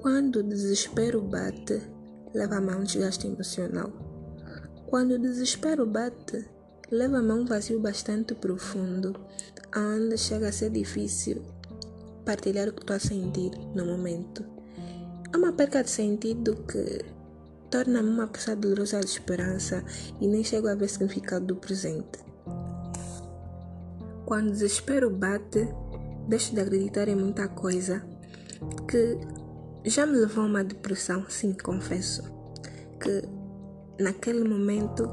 Quando o desespero bate, leva-me a um desgaste emocional. Quando o desespero bate, leva-me a um vazio bastante profundo, onde chega a ser difícil partilhar o que estou a sentir no momento. É uma perca de sentido que torna-me uma pessoa dolorosa de esperança e nem chego a ver significado do presente. Quando o desespero bate, deixo de acreditar em muita coisa que já me levou a uma depressão, sim, confesso. Que naquele momento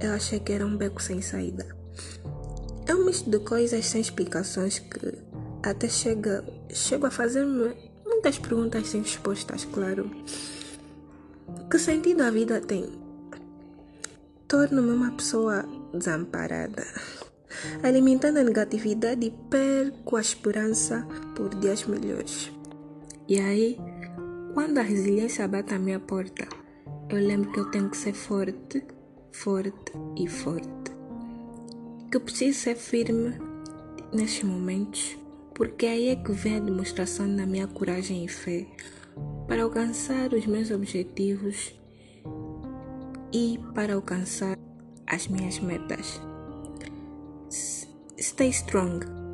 eu achei que era um beco sem saída. É um misto de coisas sem explicações que até chega, chego a fazer-me muitas perguntas sem respostas, claro. Que sentido a vida tem? Torno-me uma pessoa desamparada alimentando a negatividade e perco a esperança por dias melhores. E aí, quando a resiliência bate à minha porta, eu lembro que eu tenho que ser forte, forte e forte. Que eu preciso ser firme nestes momentos, porque aí é que vem a demonstração da minha coragem e fé para alcançar os meus objetivos e para alcançar as minhas metas. Stay strong.